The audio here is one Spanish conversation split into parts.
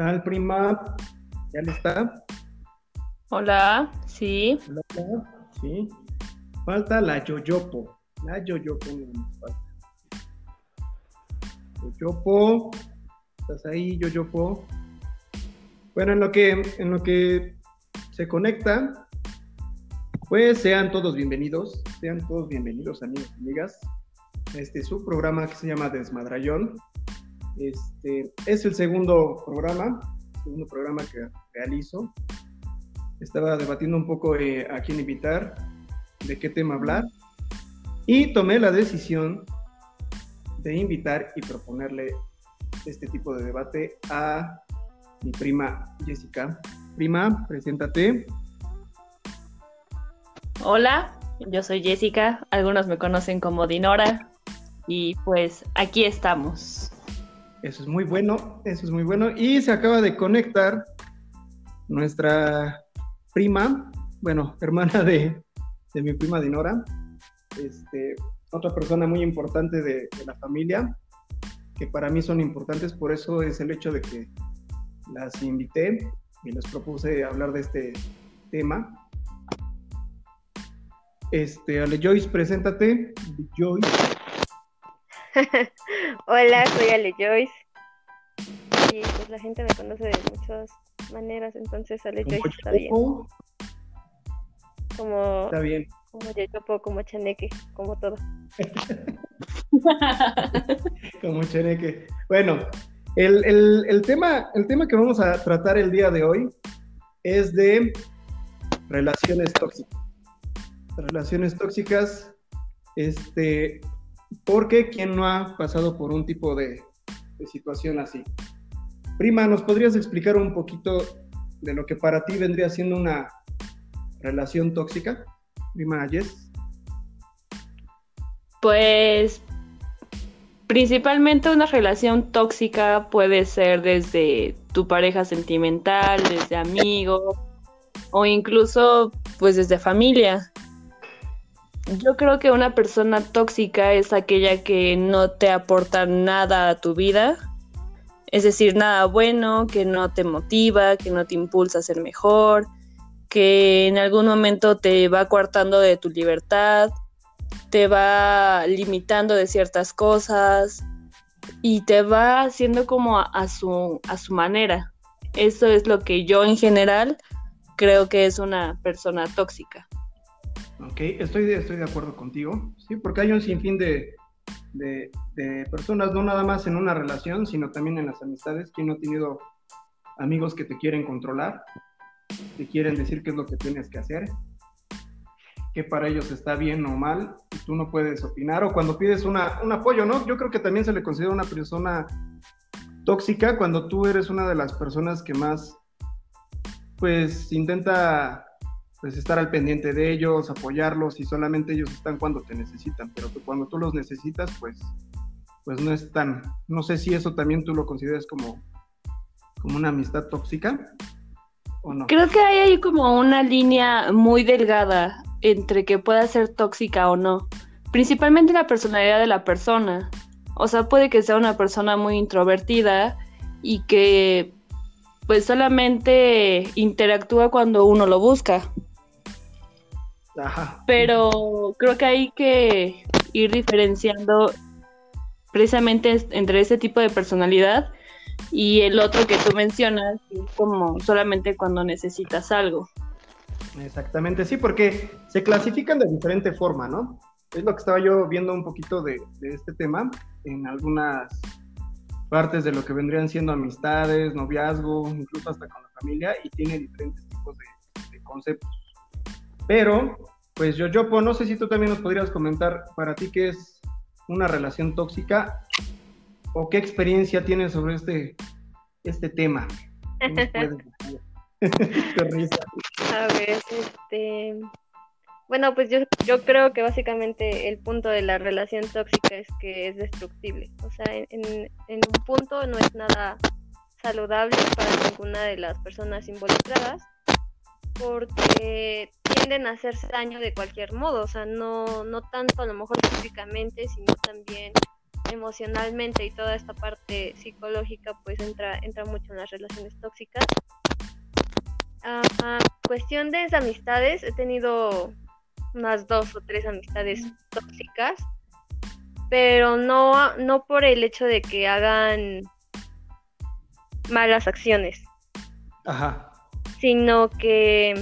tal, prima? ¿Ya está? Hola, sí. Hola, sí. Falta la yoyopo. La yoyopo no nos falta. Yoyopo. ¿Estás ahí, yoyopo? Bueno, en lo que, en lo que se conecta, pues sean todos bienvenidos, sean todos bienvenidos, amigos y amigas. Este es su programa que se llama Desmadrayón. Este es el segundo programa, segundo programa que realizo. Estaba debatiendo un poco eh, a quién invitar, de qué tema hablar, y tomé la decisión de invitar y proponerle este tipo de debate a mi prima Jessica. Prima, preséntate. Hola, yo soy Jessica, algunos me conocen como Dinora y pues aquí estamos. Eso es muy bueno, eso es muy bueno. Y se acaba de conectar nuestra prima, bueno, hermana de, mi prima Dinora, este, otra persona muy importante de, de, la familia, que para mí son importantes, por eso es el hecho de que las invité y les propuse hablar de este tema. Este, Ale Joyce, preséntate. Joyce. Hola, soy Ale Joyce. Y pues la gente me conoce de muchas maneras, entonces Ale Joyce está bien. Como, está bien. Como Yoyopo, como Chaneque, como todo. como Chaneque. Bueno, el, el, el, tema, el tema que vamos a tratar el día de hoy es de relaciones tóxicas. Relaciones tóxicas, este, porque ¿quién no ha pasado por un tipo de, situación así? Prima, ¿nos podrías explicar un poquito de lo que para ti vendría siendo una relación tóxica? Prima Jess. Pues principalmente una relación tóxica puede ser desde tu pareja sentimental, desde amigo o incluso pues desde familia. Yo creo que una persona tóxica es aquella que no te aporta nada a tu vida, es decir, nada bueno, que no te motiva, que no te impulsa a ser mejor, que en algún momento te va coartando de tu libertad, te va limitando de ciertas cosas y te va haciendo como a, su, a su manera. Eso es lo que yo en general creo que es una persona tóxica. Ok, estoy, estoy de acuerdo contigo, sí, porque hay un sinfín de, de, personas, no nada más en una relación, sino también en las amistades, quien no ha tenido amigos que te quieren controlar, te quieren decir qué es lo que tienes que hacer, que para ellos está bien o mal, y tú no puedes opinar, o cuando pides una, un apoyo, ¿no? Yo creo que también se le considera una persona tóxica cuando tú eres una de las personas que más, pues, intenta pues estar al pendiente de ellos, apoyarlos y solamente ellos están cuando te necesitan, pero cuando tú los necesitas, pues, pues no están. No sé si eso también tú lo consideras como, como una amistad tóxica o no. Creo que hay como una línea muy delgada entre que pueda ser tóxica o no, principalmente la personalidad de la persona. O sea, puede que sea una persona muy introvertida y que pues solamente interactúa cuando uno lo busca. Pero creo que hay que ir diferenciando precisamente entre ese tipo de personalidad y el otro que tú mencionas, como solamente cuando necesitas algo. Exactamente, sí, porque se clasifican de diferente forma, ¿no? Es lo que estaba yo viendo un poquito de, este tema en algunas partes de lo que vendrían siendo amistades, noviazgo, incluso hasta con la familia, y tiene diferentes tipos de conceptos. Pero, pues yo, Yopo, no sé si tú también nos podrías comentar para ti qué es una relación tóxica o qué experiencia tienes sobre este, este tema. A ver, este... Bueno, pues yo, yo creo que básicamente el punto de la relación tóxica es que es destructible. O sea, en, en un punto no es nada saludable para ninguna de las personas involucradas porque tienden a hacerse daño de cualquier modo, o sea, no, no tanto a lo mejor físicamente, sino también emocionalmente y toda esta parte psicológica pues entra, entra mucho en las relaciones tóxicas. Ah, cuestión de amistades, he tenido unas dos o tres amistades tóxicas, pero no, no por el hecho de que hagan malas acciones. Ajá. Sino que...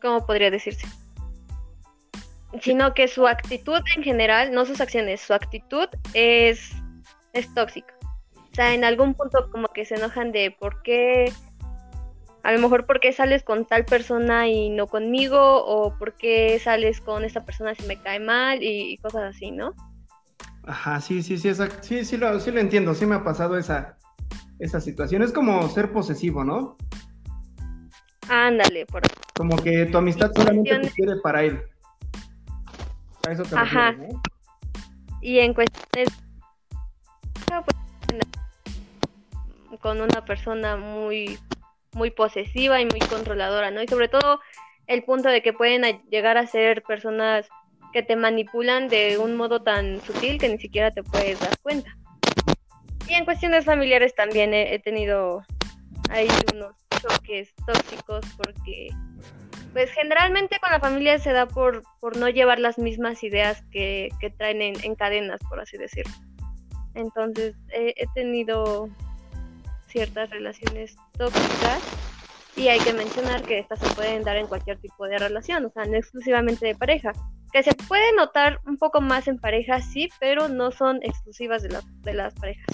¿Cómo podría decirse? Sino que su actitud en general, no sus acciones, su actitud es, es tóxica. O sea, en algún punto como que se enojan de por qué, a lo mejor por qué sales con tal persona y no conmigo, o por qué sales con esta persona si me cae mal y, cosas así, ¿no? Ajá, sí, sí, sí, sí, sí lo, sí lo entiendo, sí me ha pasado esa, esa situación. Es como ser posesivo, ¿no? Ándale, por Como que tu amistad solamente te quiere para él. A eso te Ajá. Y en cuestiones con una persona muy muy posesiva y muy controladora, ¿no? Y sobre todo el punto de que pueden llegar a ser personas que te manipulan de un modo tan sutil que ni siquiera te puedes dar cuenta. Y en cuestiones familiares también he, tenido ahí unos choques tóxicos porque pues generalmente con la familia se da por, por no llevar las mismas ideas que, traen en, cadenas, por así decirlo. Entonces he tenido ciertas relaciones tóxicas y hay que mencionar que estas se pueden dar en cualquier tipo de relación, o sea, no exclusivamente de pareja, que se puede notar un poco más en parejas, sí, pero no son exclusivas de, de las parejas.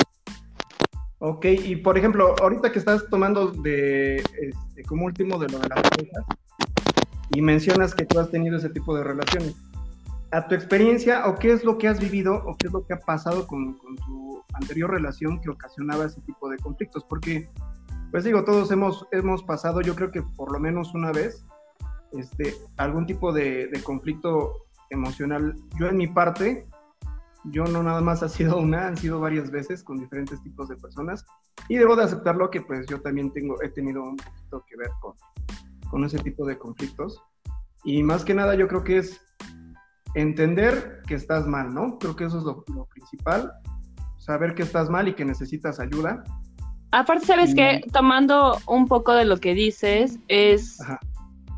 Ok, y por ejemplo, ahorita que estás tomando de este, como último de lo de las parejas y mencionas que tú has tenido ese tipo de relaciones, a tu experiencia o qué es lo que has vivido o qué es lo que ha pasado con, con tu anterior relación que ocasionaba ese tipo de conflictos, porque pues digo, todos hemos, hemos pasado, yo creo que por lo menos una vez, este, algún tipo de, de conflicto emocional. Yo en mi parte, yo no nada más ha sido una, han sido varias veces con diferentes tipos de personas y debo de aceptarlo que pues yo también tengo, he tenido un poquito que ver con, con ese tipo de conflictos. Y más que nada yo creo que es entender que estás mal, ¿no? Creo que eso es lo, principal, saber que estás mal y que necesitas ayuda. Aparte, ¿sabes que Tomando un poco de lo que dices, es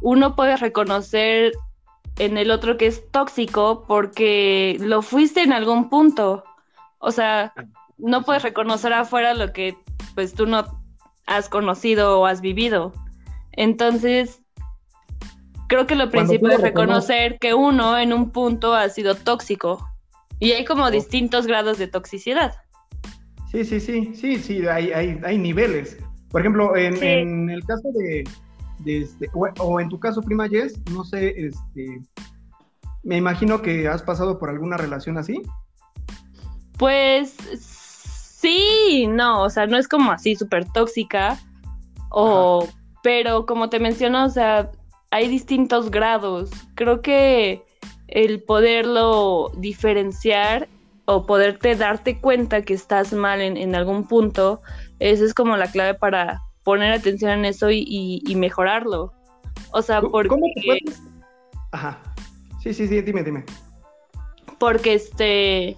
uno puede reconocer en el otro que es tóxico porque lo fuiste en algún punto. O sea, no puedes reconocer afuera lo que pues tú no has conocido o has vivido. Entonces, creo que lo principal es reconocer que uno en un punto ha sido tóxico. Y hay como oh. distintos grados de toxicidad. Sí, sí, sí, sí, sí, hay, hay, hay niveles. Por ejemplo, en, en el caso de, este, o, en tu caso, prima Jess, no sé, este, me imagino que has pasado por alguna relación así. Pues sí, no, o sea, no es como así súper tóxica, o, pero como te menciono, o sea, hay distintos grados. Creo que el poderlo diferenciar o poderte darte cuenta que estás mal en, en algún punto, esa es como la clave para poner atención en eso y, mejorarlo. O sea, porque... ¿Cómo Ajá. Sí, sí, sí, dime, dime. Porque este...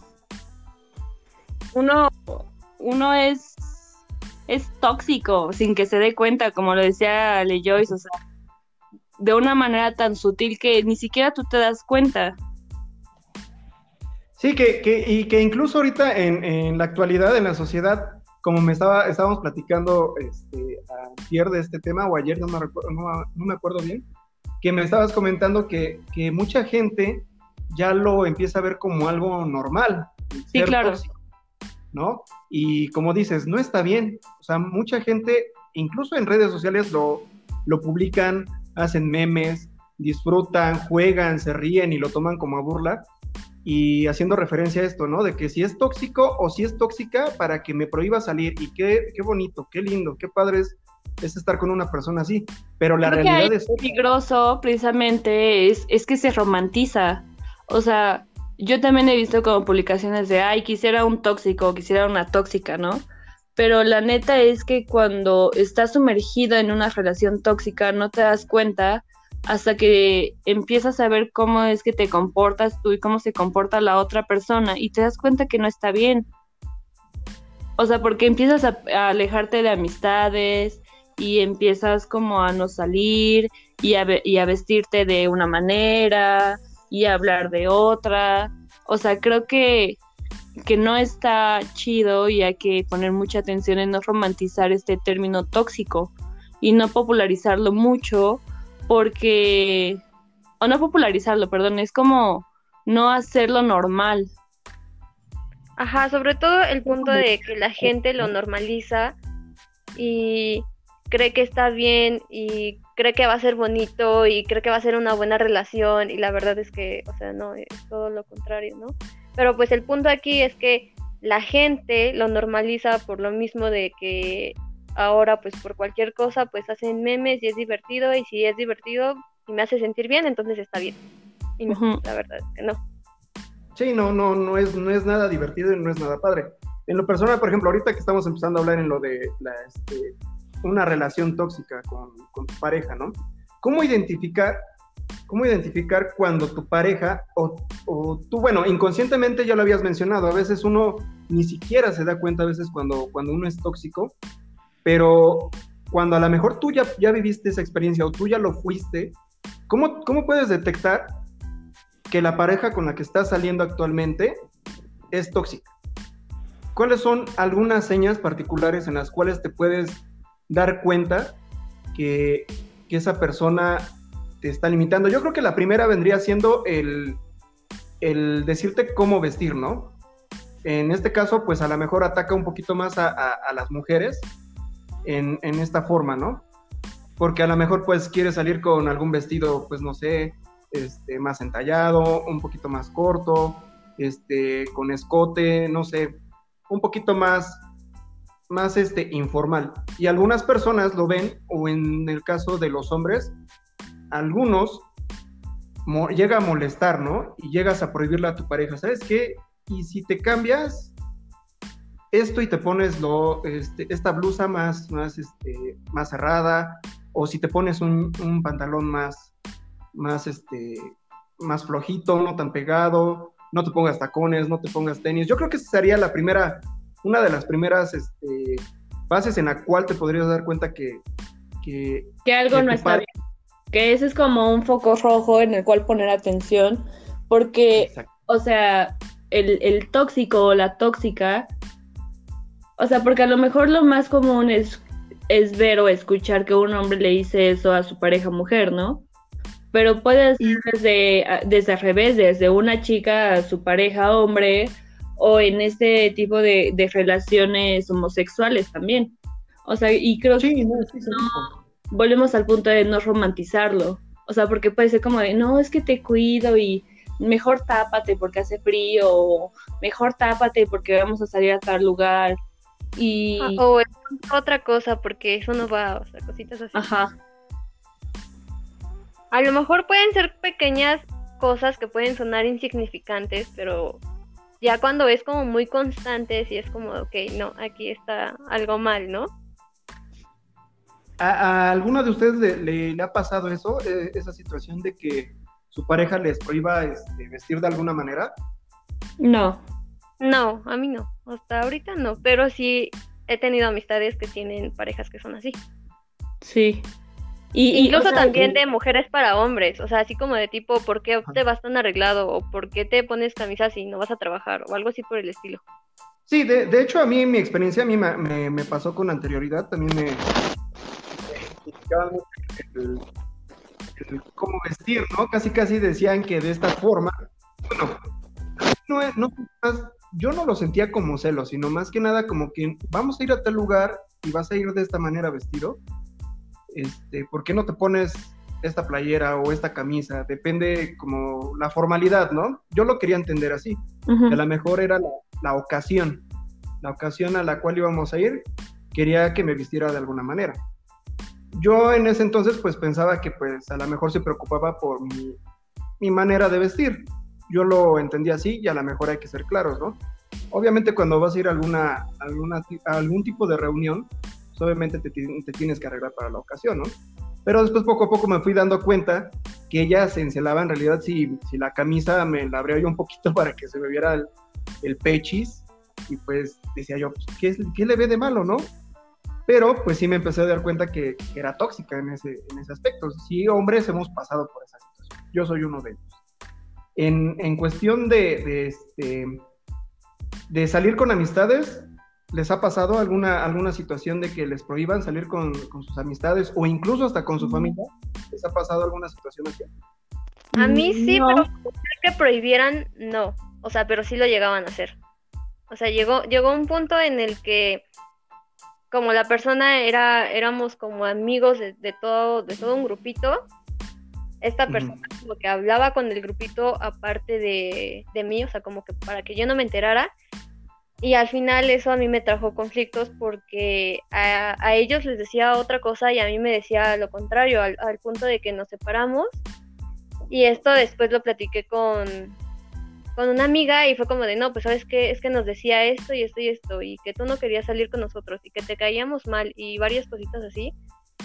Uno, uno es, es tóxico sin que se dé cuenta, como lo decía Le Joyce, o sea, de una manera tan sutil que ni siquiera tú te das cuenta. Sí, que, que y que incluso ahorita en, en, la actualidad, en la sociedad, como me estaba, estábamos platicando este, ayer de este tema, o ayer, no me, recuerdo, no, me acuerdo bien, que me estabas comentando que, que, mucha gente ya lo empieza a ver como algo normal. Sí, claro. ¿No? Y como dices, no está bien. O sea, mucha gente, incluso en redes sociales, lo, lo publican, hacen memes, disfrutan, juegan, se ríen y lo toman como a burla y haciendo referencia a esto, ¿no? De que si es tóxico o si es tóxica para que me prohíba salir y qué, qué bonito, qué lindo, qué padre es, estar con una persona así, pero la realidad es... peligroso precisamente es, es que se romantiza, o sea, yo también he visto como publicaciones de, ay, quisiera un tóxico, quisiera una tóxica, ¿no? Pero la neta es que cuando estás sumergido en una relación tóxica no te das cuenta hasta que empiezas a ver cómo es que te comportas tú y cómo se comporta la otra persona y te das cuenta que no está bien. O sea, porque empiezas a, alejarte de amistades y empiezas como a no salir y a, vestirte de una manera y a hablar de otra. O sea, creo que, que no está chido y hay que poner mucha atención en no romantizar este término tóxico y no popularizarlo mucho porque, o no popularizarlo, perdón, es como no hacerlo normal. Ajá, sobre todo el punto de que la gente lo normaliza y cree que está bien y cree que va a ser bonito y cree que va a ser una buena relación y la verdad es que, o sea, no, es todo lo contrario, ¿no? Pero pues el punto aquí es que la gente lo normaliza por lo mismo de que ahora pues por cualquier cosa pues hacen memes y es divertido y si es divertido y me hace sentir bien, entonces está bien. Y no, la verdad es que no. Sí, no, no, no es, no es nada divertido y no es nada padre. En lo personal, por ejemplo, ahorita que estamos empezando a hablar en lo de la, este, una relación tóxica con, con, tu pareja, ¿no? ¿Cómo identificar, cómo identificar cuando tu pareja o, o, tú, bueno, inconscientemente ya lo habías mencionado, a veces uno ni siquiera se da cuenta a veces cuando, cuando uno es tóxico pero cuando a lo mejor tú ya, ya viviste esa experiencia o tú ya lo fuiste, ¿cómo, ¿cómo puedes detectar que la pareja con la que estás saliendo actualmente es tóxica? ¿Cuáles son algunas señas particulares en las cuales te puedes dar cuenta que, que esa persona te está limitando? Yo creo que la primera vendría siendo el, el decirte cómo vestir, ¿no? En este caso, pues a lo mejor ataca un poquito más a, a las mujeres, en, esta forma, ¿no? Porque a lo mejor pues quiere salir con algún vestido, pues no sé, este, más entallado, un poquito más corto, este, con escote, no sé, un poquito más, más este, informal. Y algunas personas lo ven, o en el caso de los hombres, algunos llega a molestar, ¿no? Y llegas a prohibirle a tu pareja, ¿sabes qué? Y si te cambias, esto y te pones lo, este, esta blusa más, más, este, más cerrada, o si te pones un, pantalón más, más, este, más flojito, no tan pegado, no te pongas tacones, no te pongas tenis. Yo creo que esa sería la primera, una de las primeras este, bases en la cual te podrías dar cuenta que... Que, algo no está bien. Que ese es como un foco rojo en el cual poner atención, porque, o sea, el, el tóxico o la tóxica o sea, porque a lo mejor lo más común es, es ver o escuchar que un hombre le dice eso a su pareja mujer, ¿no? Pero puede ser desde, desde al revés, desde una chica a su pareja hombre, o en este tipo de, relaciones homosexuales también. O sea, y creo que no, volvemos al punto de no romantizarlo. O sea, porque puede ser como de, no, es que te cuido y mejor tápate porque hace frío, o mejor tápate porque vamos a salir a tal lugar. Y... Ah, o otra cosa, porque eso no va, o sea, cositas así. Ajá. A lo mejor pueden ser pequeñas cosas que pueden sonar insignificantes, pero ya cuando es como muy constante, sí es como, ok, no, aquí está algo mal, ¿no? ¿A, alguno de ustedes le, ha pasado eso, e, esa situación de que su pareja les prohíba este, vestir de alguna manera? No. No, a mí no. Hasta ahorita no. Pero sí he tenido amistades que tienen parejas que son así. Sí. Y, Incluso también de mujeres para hombres. O sea, así como de tipo, ¿por qué te vas tan arreglado? ¿O por qué te pones camisa si no vas a trabajar? O algo así por el estilo. Sí, de, de hecho a mí mi experiencia a mí me, me, pasó con anterioridad. También me, mucho el, cómo vestir, ¿no? Casi casi decían que de esta forma, bueno, no, no, yo no lo sentía como celo, sino más que nada como que vamos a ir a tal lugar y vas a ir de esta manera vestido. Este, ¿Por qué no te pones esta playera o esta camisa? Depende como la formalidad, ¿no? Yo lo quería entender así. Que a lo mejor era la, ocasión, la ocasión a la cual íbamos a ir, quería que me vistiera de alguna manera. Yo en ese entonces pues pensaba que pues a lo mejor se preocupaba por mi, mi manera de vestir yo lo entendí así y a lo mejor hay que ser claros, ¿no? Obviamente cuando vas a ir a alguna, algún tipo de reunión, pues obviamente te, te, tienes que arreglar para la ocasión, ¿no? Pero después poco a poco me fui dando cuenta que ella se encelaba en realidad si, si la camisa me la abría yo un poquito para que se me viera el, el pechis y pues decía yo, pues, ¿qué, ¿qué, le ve de malo, no? Pero pues sí me empecé a dar cuenta que, era tóxica en ese, en ese aspecto. Sí, hombres hemos pasado por esa situación. Yo soy uno de ellos. En, en cuestión de, de, este, de salir con amistades, ¿les ha pasado alguna, alguna situación de que les prohíban salir con, con sus amistades o incluso hasta con su familia? ¿Les ha pasado alguna situación así? A mí sí, pero que prohibieran, no. O sea, pero sí lo llegaban a hacer. O sea, llegó, llegó un punto en el que como la persona era, éramos como amigos de, todo, de todo un grupito, esta persona como que hablaba con el grupito aparte de, de, mí, o sea, como que para que yo no me enterara. Y al final eso a mí me trajo conflictos porque a, a ellos les decía otra cosa y a mí me decía lo contrario, al, al punto de que nos separamos. Y esto después lo platiqué con, con una amiga y fue como de, no, pues sabes qué, es que nos decía esto y esto y esto y que tú no querías salir con nosotros y que te caíamos mal y varias cositas así.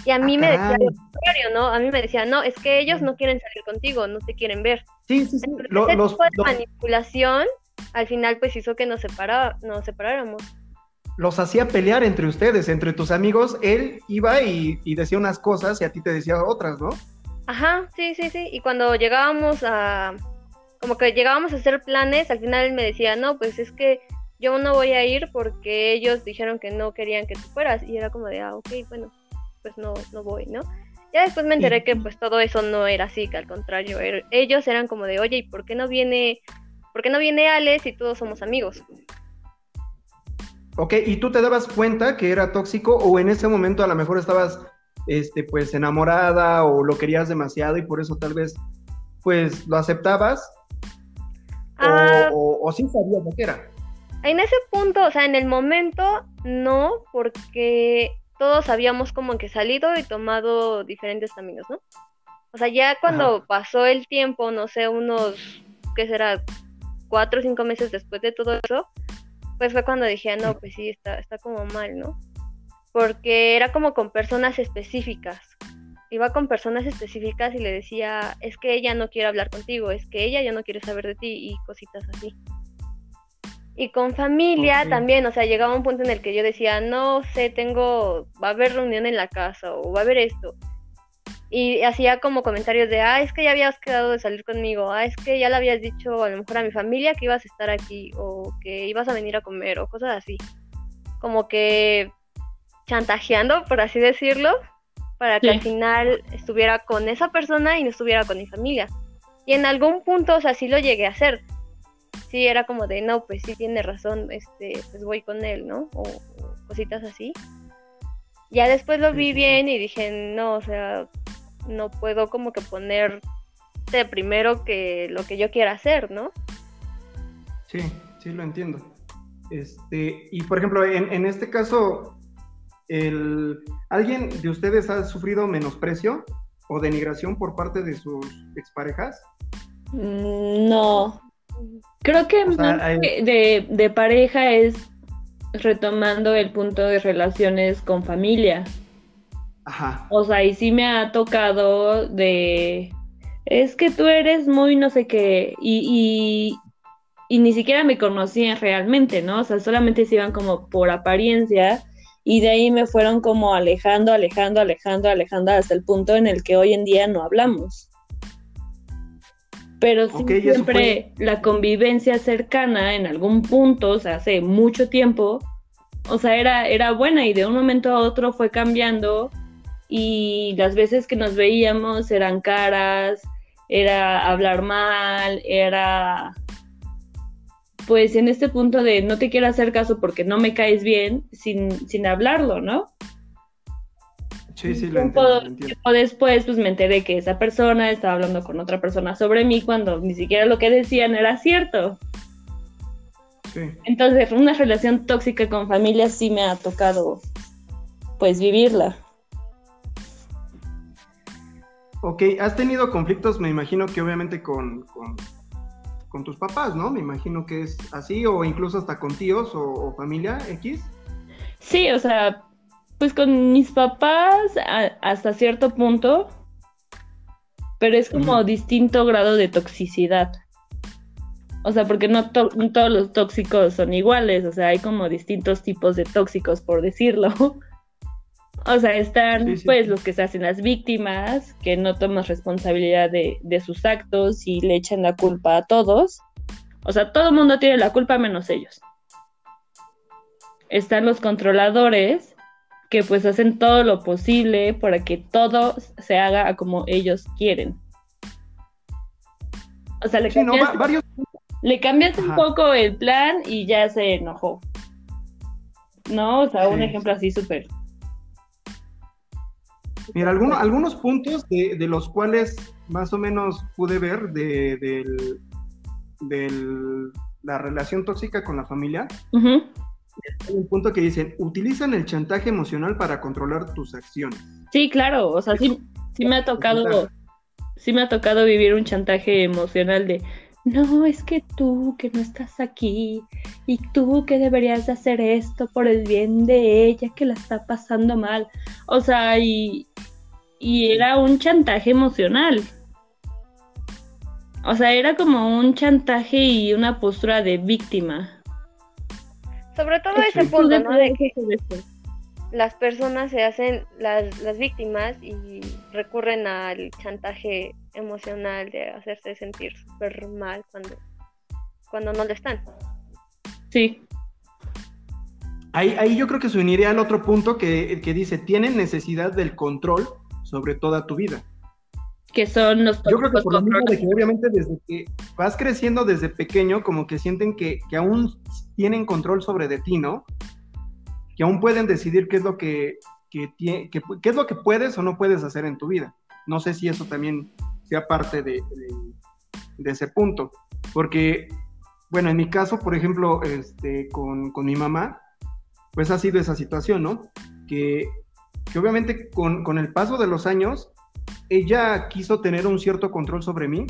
Y a mí me decía lo contrario, ¿no? A mí me decía, no, es que ellos no quieren salir contigo, no te quieren ver. Sí, sí, sí. ese tipo de manipulación al final pues hizo que nos, separa, nos separáramos. Los hacía pelear entre ustedes, entre tus amigos. Él iba y, y decía unas cosas y a ti te decía otras, ¿no? Ajá, sí, sí, sí. Y cuando llegábamos a, como que llegábamos a hacer planes, al final él me decía, no, pues es que yo no voy a ir porque ellos dijeron que no querían que tú fueras. Y era como de, ah, ok, bueno, pues no, no voy, ¿no? Ya después me enteré que pues todo eso no era así, que al contrario, er, ellos eran como de, oye, ¿y por qué no viene, por qué no viene Alex y todos somos amigos? Ok, ¿y tú te dabas cuenta que era tóxico o en ese momento a lo mejor estabas, este, pues enamorada o lo querías demasiado y por eso tal vez, pues lo aceptabas Ah. o, sí sabías lo que era? En ese punto, o sea, en el momento, no, porque todos habíamos como que salido y tomado diferentes caminos, ¿no? O sea, ya cuando pasó el tiempo, no sé, unos, ¿qué será? Cuatro o cinco meses después de todo eso, pues fue cuando dije, ah, no, pues sí, está, está como mal, ¿no? Porque era como con personas específicas iba con personas específicas y le decía, es que ella no quiere hablar contigo, es que ella ya no quiere saber de ti y cositas así. Y con familia también, o sea, llegaba un punto en el que yo decía, no sé, tengo, va a haber reunión en la casa o va a haber esto. Y hacía como comentarios de, ah, es que ya habías quedado de salir conmigo, ah, es que ya le habías dicho a lo mejor a mi familia que ibas a estar aquí o que ibas a venir a comer o cosas así. Como que chantajeando, por así decirlo, para que al final estuviera con esa persona y no estuviera con mi familia. Y en algún punto, o sea, sí lo llegué a hacer. Sí, era como de, no, pues sí tiene razón, este, pues voy con él, ¿no? O, cositas así. Ya después lo vi bien y dije, no, o sea, no puedo como que ponerte primero que lo que yo quiera hacer, ¿no? Sí, sí lo entiendo. Este, y por ejemplo, en, en este caso, ¿Alguien de ustedes ha sufrido menosprecio o denigración por parte de sus exparejas? Mm, no. Creo que de, de pareja es retomando el punto de relaciones con familia. Ajá. O sea, y sí me ha tocado de. Es que tú eres muy no sé qué. Y, y, y, ni siquiera me conocían realmente, ¿no? O sea, solamente se iban como por apariencia y de ahí me fueron como alejando, alejando, alejando, alejando hasta el punto en el que hoy en día no hablamos. Pero siempre la convivencia cercana en algún punto, o sea, hace mucho tiempo, o sea, era, era buena y de un momento a otro fue cambiando y las veces que nos veíamos eran caras, era hablar mal, era pues en este punto de no te quiero hacer caso porque no me caes bien sin, sin hablarlo, ¿no? Sí, sí, lo entiendo, después pues me enteré que esa persona estaba hablando con otra persona sobre mí cuando ni siquiera lo que decían era cierto. Sí. Entonces, una relación tóxica con familia sí me ha tocado pues vivirla. Ok, has tenido conflictos, me imagino que obviamente con con tus papás, ¿no? Me imagino que es así, o incluso hasta con tíos o, familia X. Sí, o sea, Pues con mis papás hasta cierto punto, pero es como distinto grado de toxicidad. O sea, porque no, todos los tóxicos son iguales, o sea, hay como distintos tipos de tóxicos, por decirlo. O sea, están pues los que se hacen las víctimas, que no toman responsabilidad de, de, sus actos y le echan la culpa a todos. O sea, todo el mundo tiene la culpa menos ellos. Están los controladores, que pues hacen todo lo posible para que todo se haga como ellos quieren. O sea, le varios le cambias un poco el plan y ya se enojó. ¿No? O sea, un ejemplo así súper. Mira, algunos puntos de, los cuales más o menos pude ver de, la relación tóxica con la familia. Hay un punto que dicen, utilizan el chantaje emocional para controlar tus acciones. Sí, claro, o sea, sí, sí me ha tocado, sí me ha tocado vivir un chantaje emocional de, no, es que tú que no estás aquí y tú que deberías de hacer esto por el bien de ella que la está pasando mal. O sea, y, y era un chantaje emocional. O sea, era como un chantaje y una postura de víctima. Sobre todo ese punto, ¿no? De que las personas se hacen las, las víctimas y recurren al chantaje emocional de hacerse sentir súper mal cuando, cuando no lo están. Sí. Ahí, ahí yo creo que se uniría al otro punto que, que dice, tienen necesidad del control sobre toda tu vida. Que son los Yo creo que por lo mismo de que obviamente desde que vas creciendo desde pequeño, como que sienten que, que aún tienen control sobre de ti, ¿no? Que aún pueden decidir qué es lo que, que, qué es lo que puedes o no puedes hacer en tu vida. No sé si eso también sea parte de, ese punto. Porque, bueno, en mi caso, por ejemplo, este, con, mi mamá, pues ha sido esa situación, ¿no? Que, obviamente con, el paso de los años, ella quiso tener un cierto control sobre mí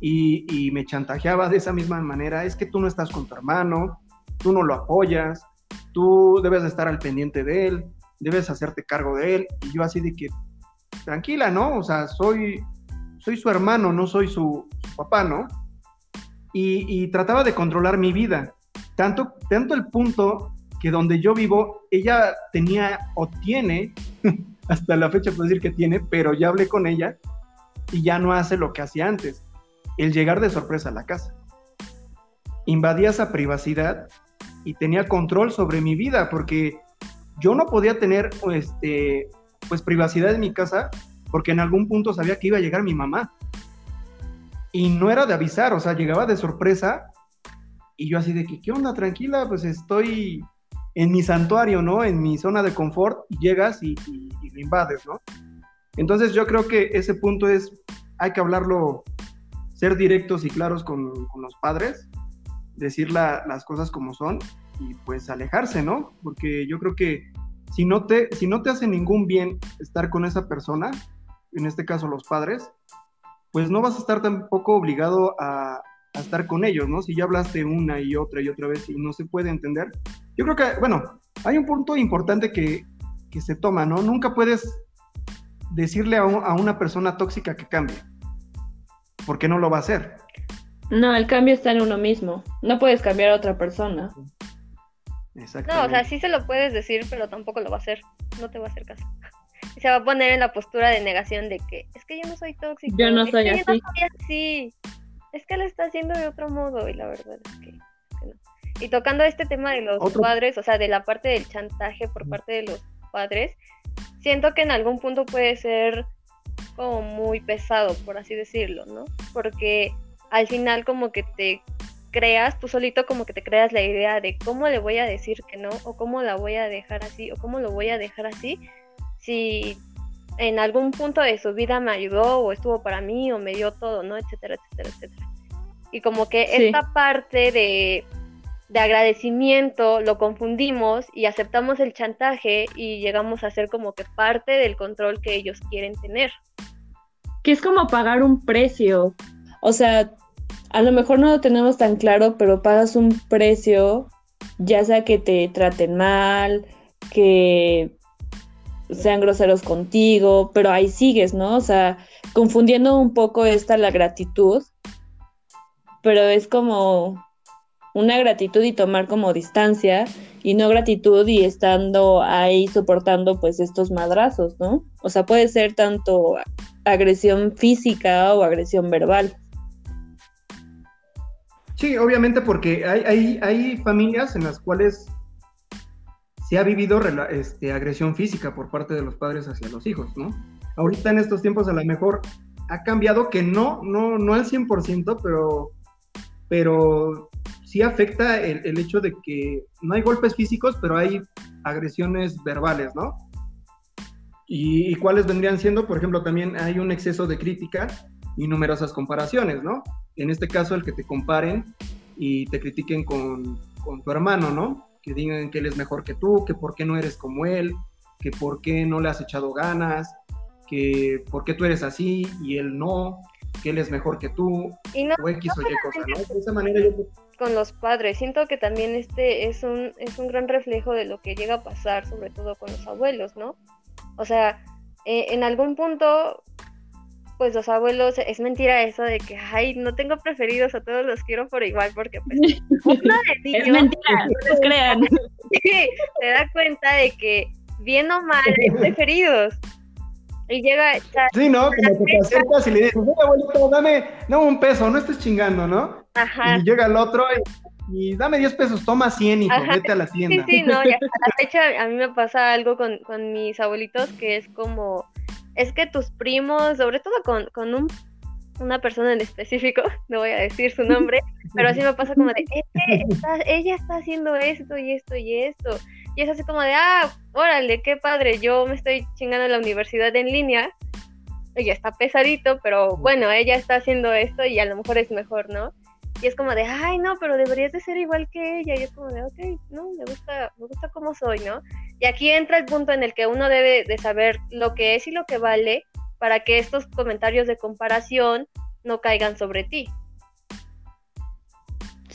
y, me chantajeaba de esa misma manera, es que tú no estás con tu hermano, tú no lo apoyas, tú debes de estar al pendiente de él, debes hacerte cargo de él, y yo así de que, tranquila, ¿no? O sea, soy, soy su hermano, no soy su, papá, ¿no? Y, trataba de controlar mi vida. Tanto, tanto el punto que donde yo vivo, ella tenía o tiene, hasta la fecha puedo decir que tiene, pero ya hablé con ella y ya no hace lo que hacía antes, el llegar de sorpresa a la casa. Invadía esa privacidad y tenía control sobre mi vida, porque yo no podía tener este, pues privacidad en mi casa porque en algún punto sabía que iba a llegar mi mamá. Y no era de avisar, o sea, llegaba de sorpresa y yo así de que, ¿qué onda? Tranquila, pues estoy en mi santuario, ¿no? En mi zona de confort y llegas y, lo invades, ¿no? Entonces yo creo que ese punto es, hay que hablarlo, ser directos y claros con, los padres, decir las cosas como son y pues alejarse, ¿no? Porque yo creo que si no te, si no te hace ningún bien estar con esa persona, en este caso los padres, pues no vas a estar tampoco obligado a, estar con ellos, ¿no? Si ya hablaste una y otra y otra vez y no se puede entender. Yo creo que, bueno, hay un punto importante que, se toma, ¿no? Nunca puedes decirle a, a, una persona tóxica que cambie, porque no lo va a hacer. No, el cambio está en uno mismo. No puedes cambiar a otra persona. No, o sea, sí se lo puedes decir, pero tampoco lo va a hacer. No te va a hacer caso se va a poner en la postura de negación de que es que yo no soy tóxico. Yo no soy es que así. Es que lo está haciendo de otro modo y la verdad es que, no. Y tocando este tema de los padres, o sea, de la parte del chantaje por parte de los padres, siento que en algún punto puede ser como muy pesado, por así decirlo, ¿no? Porque al final como que te creas, tú solito como que te creas la idea de cómo le voy a decir que no, o cómo la voy a dejar así, o cómo lo voy a dejar así, si en algún punto de su vida me ayudó o estuvo para mí o me dio todo, ¿no? Etcétera, etcétera, etcétera. Y como que esta parte de, de agradecimiento lo confundimos y aceptamos el chantaje y llegamos a ser como que parte del control que ellos quieren tener. Que es como pagar un precio. O sea, a lo mejor no lo tenemos tan claro, pero pagas un precio, ya sea que te traten mal, que sean groseros contigo, pero ahí sigues, ¿no? O sea, confundiendo un poco esta la gratitud, pero es como una gratitud y tomar como distancia y no gratitud y estando ahí soportando pues estos madrazos, ¿no? O sea, puede ser tanto agresión física o agresión verbal. Sí, obviamente porque hay, hay, hay familias en las cuales se ha vivido este, agresión física por parte de los padres hacia los hijos, ¿no? Ahorita en estos tiempos a lo mejor ha cambiado que no, no, no al 100%, pero, pero sí afecta el, el hecho de que no hay golpes físicos, pero hay agresiones verbales, ¿no? ¿Y, cuáles vendrían siendo? Por ejemplo, también hay un exceso de crítica y numerosas comparaciones, ¿no? En este caso, el que te comparen y te critiquen con, con tu hermano, ¿no? Que digan que él es mejor que tú, que por qué no eres como él, que por qué no le has echado ganas, que por qué tú eres así y él no, que él es mejor que tú, o X o Y cosa, ¿no? De esa manera yo... Con los padres, siento que también este es un, es un gran reflejo de lo que llega a pasar, sobre todo con los abuelos, ¿no? O sea, eh, en algún punto, pues los abuelos, es mentira eso de que, ay, no tengo preferidos, a todos los quiero por igual, porque pues es mentira, no les crean. se da cuenta de que bien o mal hay preferidos. Y llega. Sí, ¿no? Como que te acercas y le dices, abuelito, dame, dame un peso, no estés chingando, ¿no? Ajá. Y llega el otro y y dame 10 pesos, toma 100 y vete a la tienda. Sí, sí, no, y hasta la fecha a mí me pasa algo con, con, mis abuelitos que es como, es que tus primos, sobre todo con, con un, una persona en específico, no voy a decir su nombre, pero así me pasa como de, ella está haciendo esto y esto y esto. Y es así como de, ah, órale, qué padre, yo me estoy chingando en la universidad en línea. Ella está pesadito, pero bueno, ella está haciendo esto y a lo mejor es mejor, ¿no? Y es como de, ay, no, pero deberías de ser igual que ella. Y es como de, ok, no, me gusta, me gusta cómo soy, ¿no? Y aquí entra el punto en el que uno debe de saber lo que es y lo que vale para que estos comentarios de comparación no caigan sobre ti.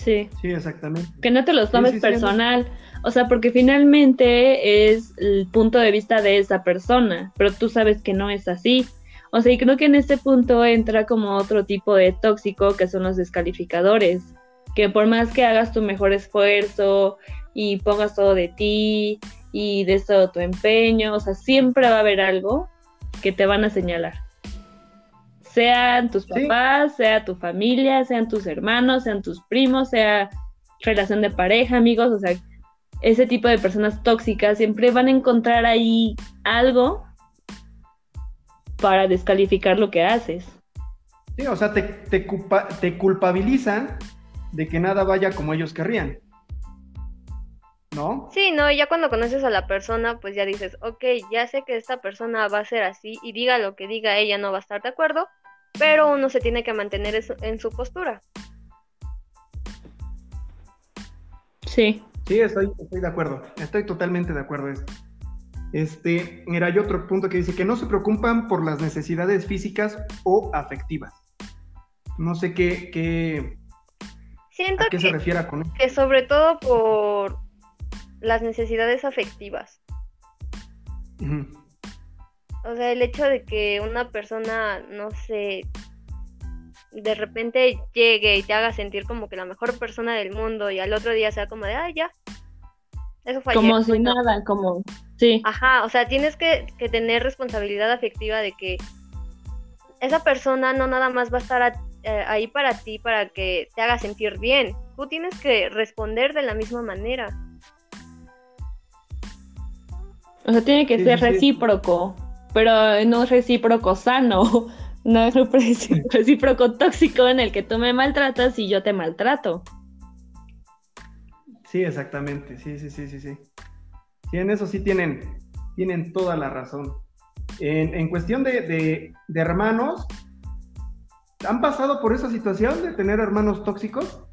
Sí. Sí, exactamente. Que no te los tomes personal. O sea, porque finalmente es el punto de vista de esa persona, pero tú sabes que no es así. O sea, y creo que en este punto entra como otro tipo de tóxico que son los descalificadores, que por más que hagas tu mejor esfuerzo y pongas todo de ti y des todo tu empeño, o sea, siempre va a haber algo que te van a señalar. Sean tus papás, sea tu familia, sean tus hermanos, sean tus primos, sea relación de pareja, amigos, o sea, ese tipo de personas tóxicas siempre van a encontrar ahí algo para descalificar lo que haces. Sí, o sea, te, te, te culpabilizan de que nada vaya como ellos querrían. ¿No? Sí, no, ya cuando conoces a la persona, pues ya dices, ok, ya sé que esta persona va a ser así y diga lo que diga, ella no va a estar de acuerdo, pero uno se tiene que mantener en su postura. Sí. Sí, estoy, estoy de acuerdo, estoy totalmente de acuerdo. Este, mira, hay otro punto que dice que no se preocupan por las necesidades físicas o afectivas. No sé qué, qué Siento a qué se refiere con eso. Que sobre todo por las necesidades afectivas. O sea, el hecho de que una persona, no sé, de repente llegue y te haga sentir como que la mejor persona del mundo y al otro día sea como de, ay, ya, eso fue Como si nada, como, sí. Ajá, o sea, tienes que, tener responsabilidad afectiva de que esa persona no nada más va a estar eh, ahí para ti, para que te haga sentir bien. Tú tienes que responder de la misma manera. O sea, tiene que ser recíproco, pero no recíproco sano, no recíproco tóxico en el que tú me maltratas y yo te maltrato. Sí, exactamente, sí, sí, sí, sí, sí. Sí, en eso sí tienen, tienen toda la razón. En, cuestión de, hermanos, ¿han pasado por esa situación de tener hermanos tóxicos?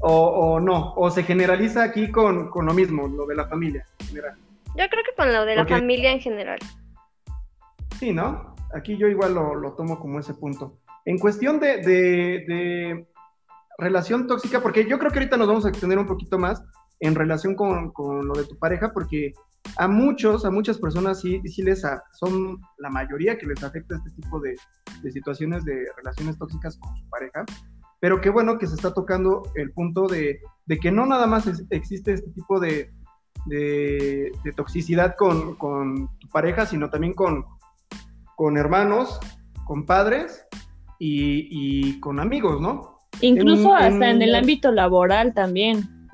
O, no? ¿O se generaliza aquí con, lo mismo, lo de la familia en general? Yo creo que con lo de la familia en general. Sí, ¿no? Aquí yo igual lo, tomo como ese punto. En cuestión de relación tóxica, porque yo creo que ahorita nos vamos a extender un poquito más en relación con, lo de tu pareja, porque a muchos, a muchas personas sí, sí les, son la mayoría que les afecta este tipo de, situaciones de relaciones tóxicas con su pareja, pero qué bueno que se está tocando el punto de, que no nada más existe este tipo de, de, toxicidad con, tu pareja, sino también con, con hermanos, con padres y, con amigos, ¿no? Incluso hasta en el ámbito laboral también.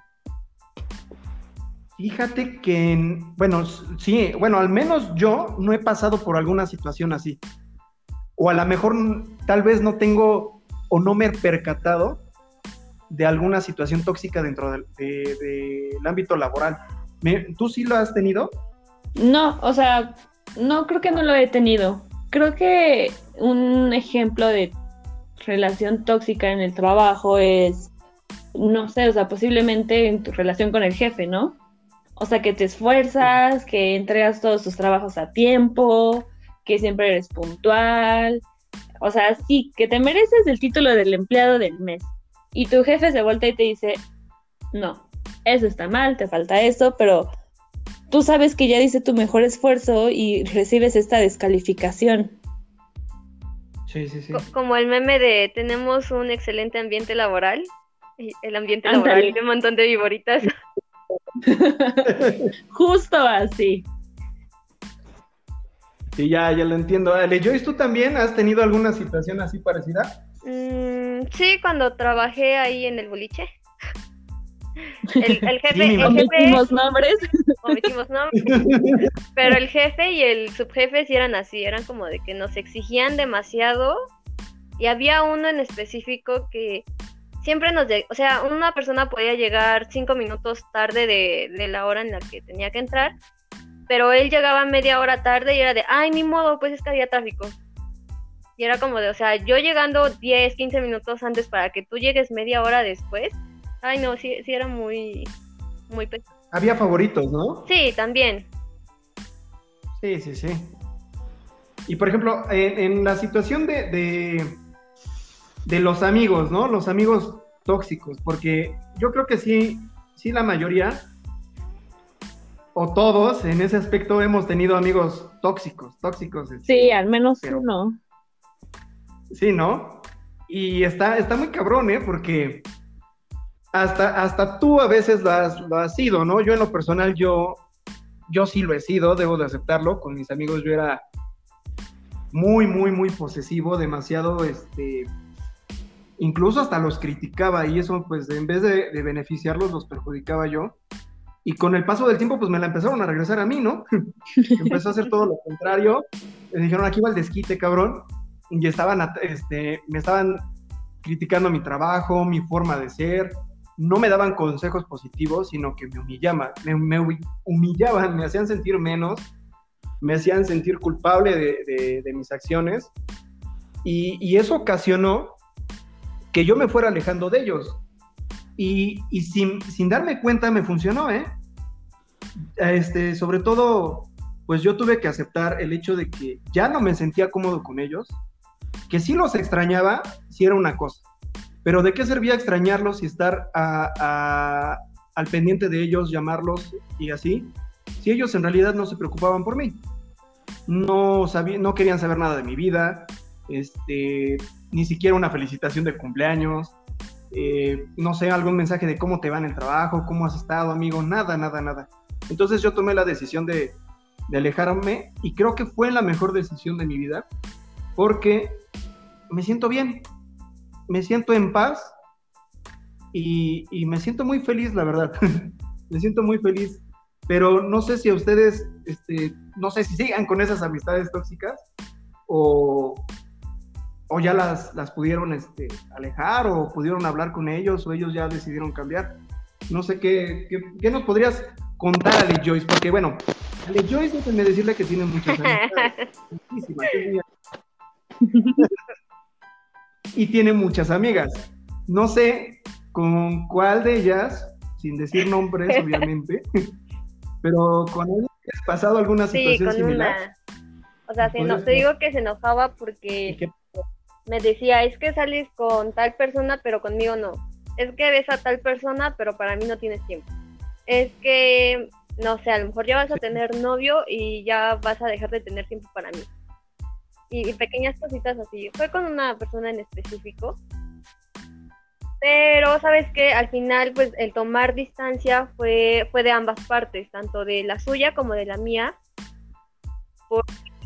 Fíjate que, bueno, sí, bueno, al menos yo no he pasado por alguna situación así. O a lo mejor tal vez no tengo o no me he percatado de alguna situación tóxica dentro del, ámbito laboral. ¿Tú sí lo has tenido? No, o sea, no creo que no lo he tenido. Creo que un ejemplo de relación tóxica en el trabajo es, no sé, o sea, posiblemente en tu relación con el jefe, ¿no? O sea, que te esfuerzas, que entregas todos tus trabajos a tiempo, que siempre eres puntual. O sea, sí, que te mereces el título del empleado del mes. Y tu jefe se vuelta y te dice, no, eso está mal, te falta esto, pero tú sabes que ya dice tu mejor esfuerzo y recibes esta descalificación. Sí, sí, sí. Como el meme de tenemos un excelente ambiente laboral. El ambiente laboral tiene un montón de viboritas. Justo así. Sí, ya, ya lo entiendo. Ale, Joyce, ¿tú también has tenido alguna situación así parecida? Mm, sí, cuando trabajé ahí en el boliche. El, jefe, el omitimos nombres. Omitimos nombres. Pero el jefe y el subjefe sí eran así, eran como de que nos exigían demasiado. Y había uno en específico que siempre nos, o sea, una persona podía llegar cinco minutos tarde de, la hora en la que tenía que entrar, pero él llegaba media hora tarde y era de, ay, ni modo, pues es que había tráfico. Y era como de, o sea, yo llegando 10, 15 minutos antes para que tú llegues media hora después, ay, no, sí, sí era muy, muy pesado. Había favoritos, ¿no? Sí, también. Sí, sí, sí. Y por ejemplo, en, la situación de de los amigos, ¿no? Los amigos tóxicos, porque yo creo que sí, sí la mayoría o todos en ese aspecto hemos tenido amigos tóxicos, tóxicos. Este, sí, al menos uno. Sí, ¿no? Y está, está muy cabrón, ¿eh? Porque hasta, hasta tú a veces lo has, lo has sido, ¿no? Yo en lo personal, yo, yo sí lo he sido, debo de aceptarlo. Con mis amigos yo era muy, muy, muy posesivo, demasiado, este, incluso hasta los criticaba y eso pues en vez de, beneficiarlos los perjudicaba yo. Y con el paso del tiempo pues me la empezaron a regresar a mí, ¿no? Empezó a hacer todo lo contrario. Me dijeron, aquí va el desquite, cabrón. Y estaban, este, me estaban criticando mi trabajo, mi forma de ser. No me daban consejos positivos, sino que me humillaban, me, humillaban, me hacían sentir menos, me hacían sentir culpable de, mis acciones. Y, eso ocasionó que yo me fuera alejando de ellos. Y, sin, darme cuenta me funcionó, ¿eh? Este, sobre todo, pues yo tuve que aceptar el hecho de que ya no me sentía cómodo con ellos, que sí los extrañaba, si era una cosa. Pero ¿de qué servía extrañarlos y estar al pendiente de ellos, llamarlos y así? Si ellos en realidad no se preocupaban por mí. No, no querían saber nada de mi vida, este, ni siquiera una felicitación de cumpleaños, eh, no sé, algún mensaje de cómo te va en el trabajo, cómo has estado, amigo, nada, nada, nada. Entonces yo tomé la decisión de, alejarme y creo que fue la mejor decisión de mi vida porque me siento bien, me siento en paz y, me siento muy feliz, la verdad. me siento muy feliz, pero no sé si a ustedes, este, no sé si sigan con esas amistades tóxicas o, o ya las, las pudieron este, alejar o pudieron hablar con ellos o ellos ya decidieron cambiar. No sé qué, qué, nos podrías contar, Ale Joyce, porque bueno, Ale Joyce, déjenme decirle que tiene muchas amistades. y tiene muchas amigas. No sé con cuál de ellas, sin decir nombres, obviamente, pero con ella has pasado alguna situación similar. O sea, no, te digo que se enojaba porque me decía, es que sales con tal persona, pero conmigo no. Es que ves a tal persona, pero para mí no tienes tiempo. Es que no sé, a lo mejor ya vas a tener novio y ya vas a dejar de tener tiempo para mí. Y, pequeñas cositas así. Fue con una persona en específico. Pero, ¿sabes qué? Al final, pues el tomar distancia fue, fue de ambas partes, tanto de la suya como de la mía.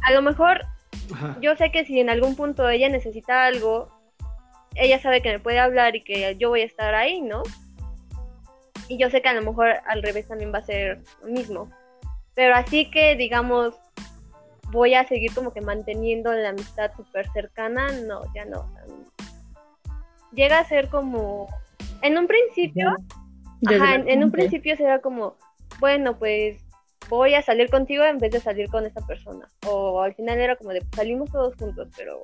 a lo mejor, yo sé que si en algún punto ella necesita algo, ella sabe que me puede hablar y que yo voy a estar ahí, ¿no? Y yo sé que a lo mejor al revés también va a ser lo mismo. Pero así que, digamos, voy a seguir como que manteniendo la amistad súper cercana, no, ya no. Llega a ser como, en un principio, ajá, en, un principio será como, bueno, pues voy a salir contigo en vez de salir con esa persona. O al final era como de, pues, salimos todos juntos, pero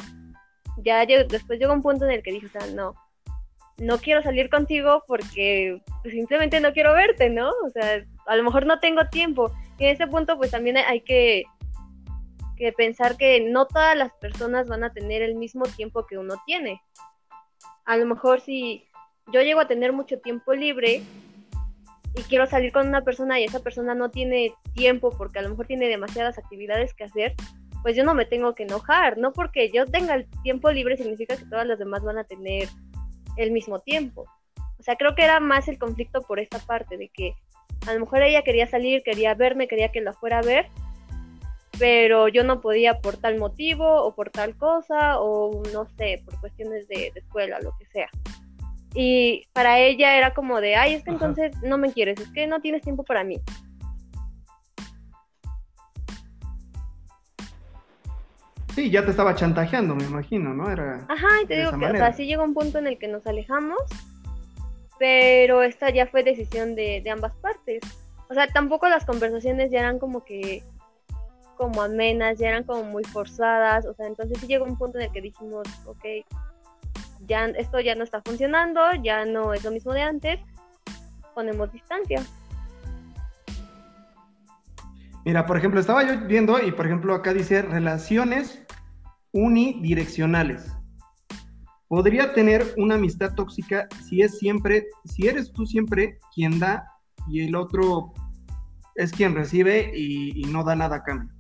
ya después llegó un punto en el que dije, o sea, no, no quiero salir contigo porque pues, simplemente no quiero verte, ¿no? O sea, a lo mejor no tengo tiempo. Y en ese punto pues también hay que, que pensar que no todas las personas van a tener el mismo tiempo que uno tiene. A lo mejor si yo llego a tener mucho tiempo libre y quiero salir con una persona y esa persona no tiene tiempo porque a lo mejor tiene demasiadas actividades que hacer, pues yo no me tengo que enojar, no porque yo tenga el tiempo libre significa que todas las demás van a tener el mismo tiempo. O sea, creo que era más el conflicto por esta parte, de que a lo mejor ella quería salir, quería verme, quería que la fuera a ver, pero yo no podía por tal motivo o por tal cosa o no sé, por cuestiones de, escuela, lo que sea. Y para ella era como de, ay, es que entonces no me quieres, es que no tienes tiempo para mí. Sí, ya te estaba chantajeando, me imagino, ¿no? Era Ajá, y te digo que, o sea, sí llegó un punto en el que nos alejamos, pero esta ya fue decisión de, de ambas partes. O sea, tampoco las conversaciones ya eran como que como amenas, ya eran como muy forzadas, o sea, entonces sí llegó un punto en el que dijimos, ok, ya esto ya no está funcionando, ya no es lo mismo de antes, ponemos distancia. Mira, por ejemplo, estaba yo viendo y por ejemplo acá dice relaciones unidireccionales. Podría tener una amistad tóxica si es siempre, si eres tú siempre quien da y el otro es quien recibe y, no da nada a cambio.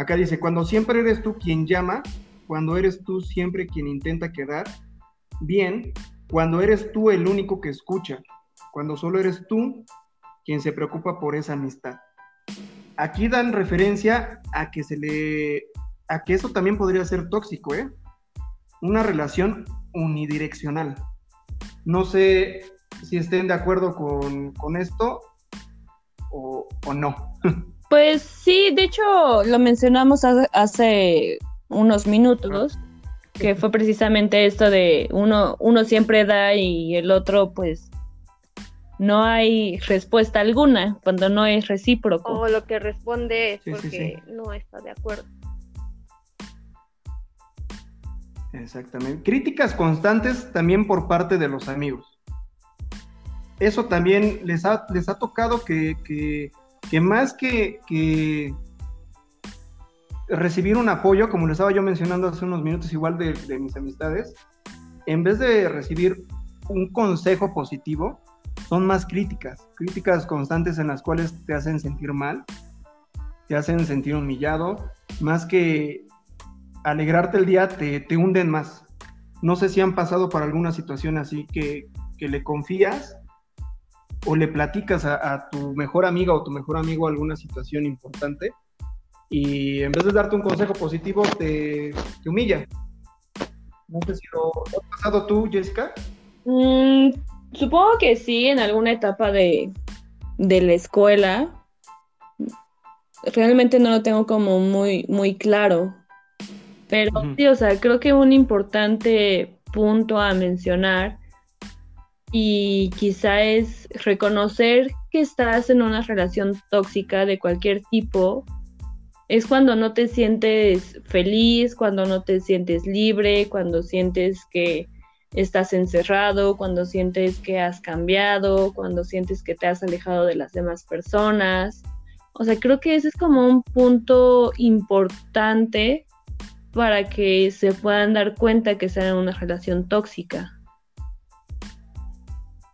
Acá dice, cuando siempre eres tú quien llama, cuando eres tú siempre quien intenta quedar bien, cuando eres tú el único que escucha, cuando solo eres tú quien se preocupa por esa amistad aquí dan referencia a que se le a que eso también podría ser tóxico, ¿eh? Una relación unidireccional. No sé si estén de acuerdo con, esto o, no. Pues sí, de hecho lo mencionamos hace, unos minutos, que fue precisamente esto de uno, uno siempre da y el otro pues no hay respuesta alguna cuando no es recíproco. O lo que responde es porque no está de acuerdo. Exactamente. Críticas constantes también por parte de los amigos. Eso también les ha, les ha tocado que, que, más que, que, recibir un apoyo, como les estaba yo mencionando hace unos minutos igual de, de mis amistades, en vez de recibir un consejo positivo, son más críticas, críticas constantes en las cuales te hacen sentir mal, te hacen sentir humillado, más que alegrarte el día, te, te hunden más. No sé si han pasado por alguna situación así que, que le confías o le platicas a, tu mejor amiga o tu mejor amigo alguna situación importante y en vez de darte un consejo positivo te, te humilla. No sé si lo has pasado tú, Jessica. Mm, Supongo que sí, en alguna etapa de, la escuela. Realmente no lo tengo como muy, muy claro. Pero sí, o sea, creo que un importante punto a mencionar y quizá es reconocer que estás en una relación tóxica de cualquier tipo. Es cuando no te sientes feliz, cuando no te sientes libre, cuando sientes que estás encerrado, cuando sientes que has cambiado, cuando sientes que te has alejado de las demás personas. O sea, creo que ese es como un punto importante para que se puedan dar cuenta que están en una relación tóxica.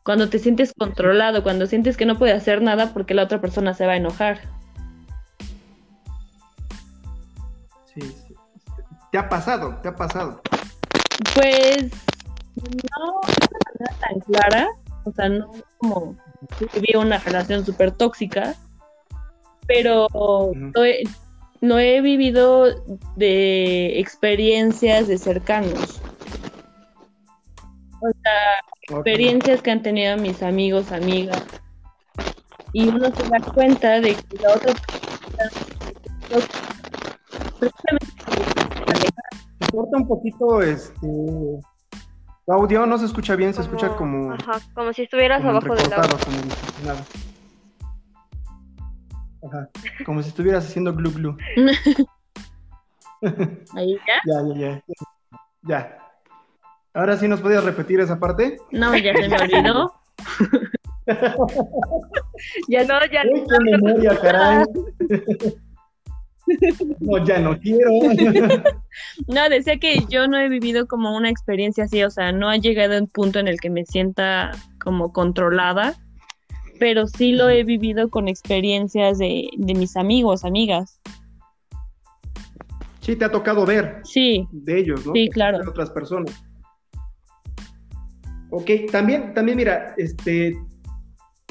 Cuando te sientes controlado, cuando sientes que no puedes hacer nada porque la otra persona se va a enojar. Sí, sí. ¿Te ha pasado? ¿Te ha pasado? Pues no de manera tan clara, o sea, no como viví una relación súper tóxica, pero no, he, no he vivido de experiencias de cercanos. O sea, experiencias que han tenido mis amigos, amigas. Y uno se da cuenta de que la otra persona se corta un poquito este audio no se escucha bien, se escucha como ajá, como si estuvieras abajo del agua. Como, ajá, como si estuvieras haciendo glu glu. ¿Ahí ya? Ya, ya, ya. Ya. Ahora sí nos podías repetir esa parte. No, ya se me olvidó. ya no, ya Uy, qué memoria, caray. No, ya no quiero. No, decía que yo no he vivido como una experiencia así, o sea, no ha llegado a un punto en el que me sienta como controlada, pero sí lo he vivido con experiencias de, de mis amigos, amigas. Sí, te ha tocado ver. Sí. De ellos, ¿no? Sí, claro. De otras personas. Ok, también, también mira, este,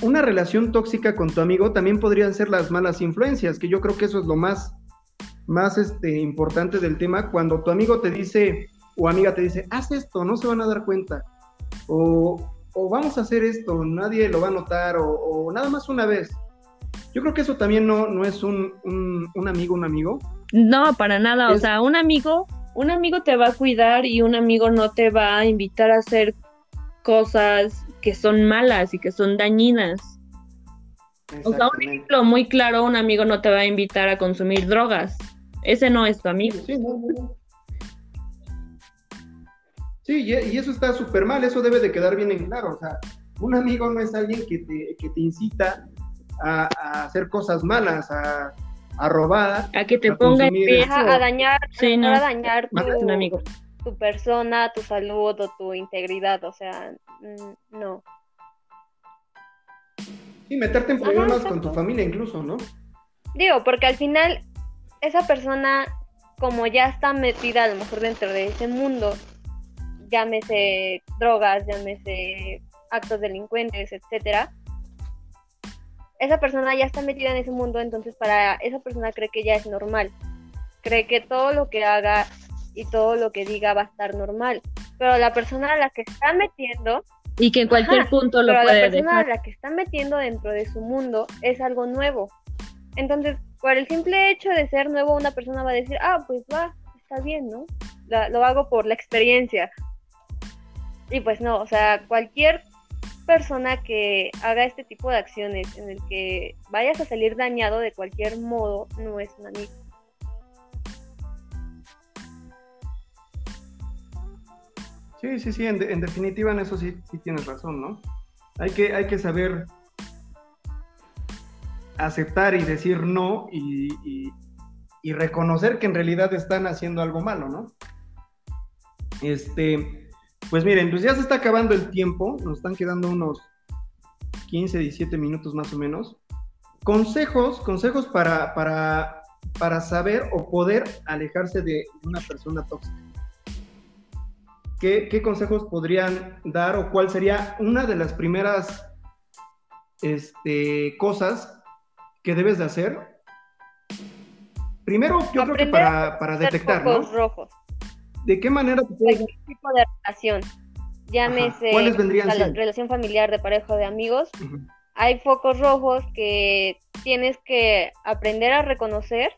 una relación tóxica con tu amigo también podrían ser las malas influencias, que yo creo que eso es lo más más este, importante del tema, cuando tu amigo te dice o amiga te dice, haz esto, no se van a dar cuenta, o, vamos a hacer esto, nadie lo va a notar, o, nada más una vez. Yo creo que eso también no, no es un, un, amigo, un amigo. No, para nada, o sea, un amigo, un amigo te va a cuidar y un amigo no te va a invitar a hacer cosas que son malas y que son dañinas. O sea, un ejemplo muy claro, un amigo no te va a invitar a consumir drogas. Ese no es tu amigo. Sí, sí y eso está súper mal, eso debe de quedar bien en claro. O sea, un amigo no es alguien que te, que te incita a, hacer cosas malas, a, a robar. A que te ponga en a dañar, a dañar tu, amigo. Tu persona, tu salud o tu integridad. O sea, mm, no. Sí, meterte en problemas con tu familia incluso, ¿no? Digo, porque al final esa persona, como ya está metida a lo mejor dentro de ese mundo, llámese drogas, llámese actos delincuentes, etcétera, esa persona ya está metida en ese mundo, entonces para esa persona cree que ya es normal. Cree que todo lo que haga y todo lo que diga va a estar normal. Pero la persona a la que está metiendo y que en cualquier punto lo pero puede la persona a la que está metiendo dentro de su mundo es algo nuevo. Entonces, por el simple hecho de ser nuevo, una persona va a decir, ah, pues va, está bien, ¿no? lo hago por la experiencia. Y pues no, o sea, cualquier persona que haga este tipo de acciones en el que vayas a salir dañado de cualquier modo, no es un amigo. Sí, sí, sí, en, definitiva en eso sí, sí tienes razón, ¿no? Hay que, hay que saber aceptar y decir no y, reconocer que en realidad están haciendo algo malo, ¿no? Este, pues miren, pues ya se está acabando el tiempo, nos están quedando unos 15, 17 minutos más o menos. Consejos, consejos para, para, para saber o poder alejarse de una persona tóxica. ¿Qué, ¿Qué, consejos podrían dar o cuál sería una de las primeras este, cosas ¿Qué debes de hacer? Primero, yo creo que para, para detectar, ¿no? rojos. ¿De qué manera te puedes... ¿Qué tipo de relación? Llámese ¿Cuáles vendrían la relación familiar, de pareja, de amigos. Hay focos rojos que tienes que aprender a reconocer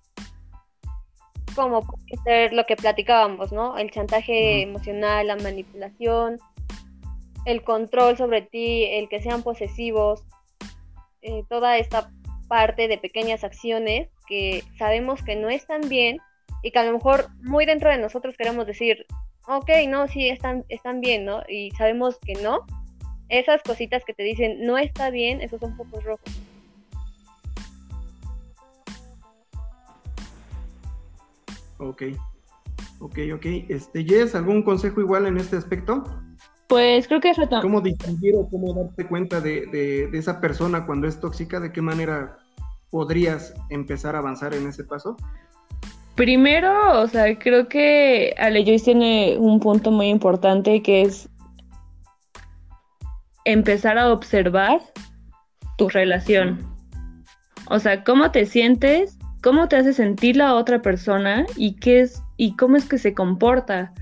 como puede ser lo que platicábamos, ¿no? El chantaje emocional, la manipulación, el control sobre ti, el que sean posesivos, eh, toda esta parte de pequeñas acciones que sabemos que no están bien y que a lo mejor muy dentro de nosotros queremos decir, ok, no, sí, están, están bien, ¿no? Y sabemos que no. Esas cositas que te dicen, no está bien, esos son focos rojos. Ok, ok, ok. Este, Jess, ¿algún consejo igual en este aspecto? Pues creo que es ¿Cómo distinguir o cómo darte cuenta de, de, esa persona cuando es tóxica? ¿De qué manera podrías empezar a avanzar en ese paso? Primero, o sea, creo que Ale Joyce tiene un punto muy importante que es empezar a observar tu relación. O sea, cómo te sientes, cómo te hace sentir la otra persona y qué es y cómo es que se comporta.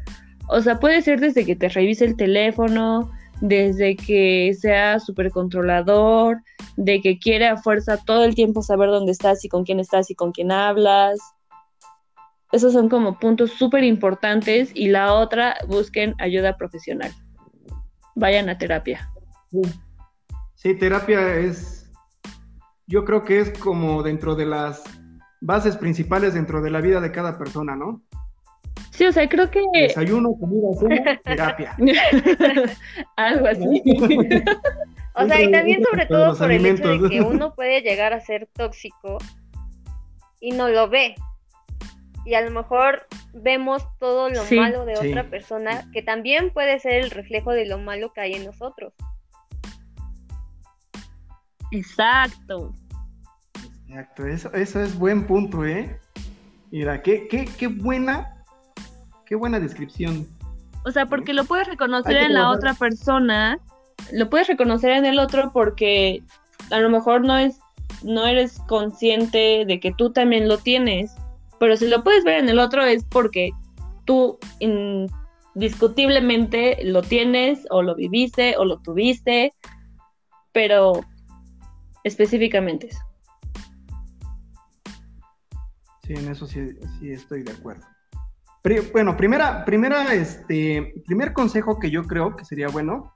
O sea, puede ser desde que te revise el teléfono, desde que sea súper controlador, de que quiere a fuerza todo el tiempo saber dónde estás y con quién estás y con quién hablas. Esos son como puntos súper importantes y la otra, busquen ayuda profesional. Vayan a terapia. Sí, terapia es, yo creo que es como dentro de las bases principales dentro de la vida de cada persona, ¿no? Sí, o sea, creo que... Desayuno, comida, cena, terapia. Algo así. o sea, y también sobre todo por el hecho de que uno puede llegar a ser tóxico y no lo ve. Y a lo mejor vemos todo lo malo de otra persona, que también puede ser el reflejo de lo malo que hay en nosotros. Exacto. Exacto, eso, eso es buen punto, ¿eh? Mira, qué, qué, qué buena Qué buena descripción. O sea, porque lo puedes reconocer en la otra persona, lo puedes reconocer en el otro porque a lo mejor no es no eres consciente de que tú también lo tienes, pero si lo puedes ver en el otro es porque tú indiscutiblemente lo tienes o lo viviste o lo tuviste, pero específicamente eso. Sí, en eso sí, sí estoy de acuerdo. Bueno, primera, primera, este, primer consejo que yo creo que sería bueno,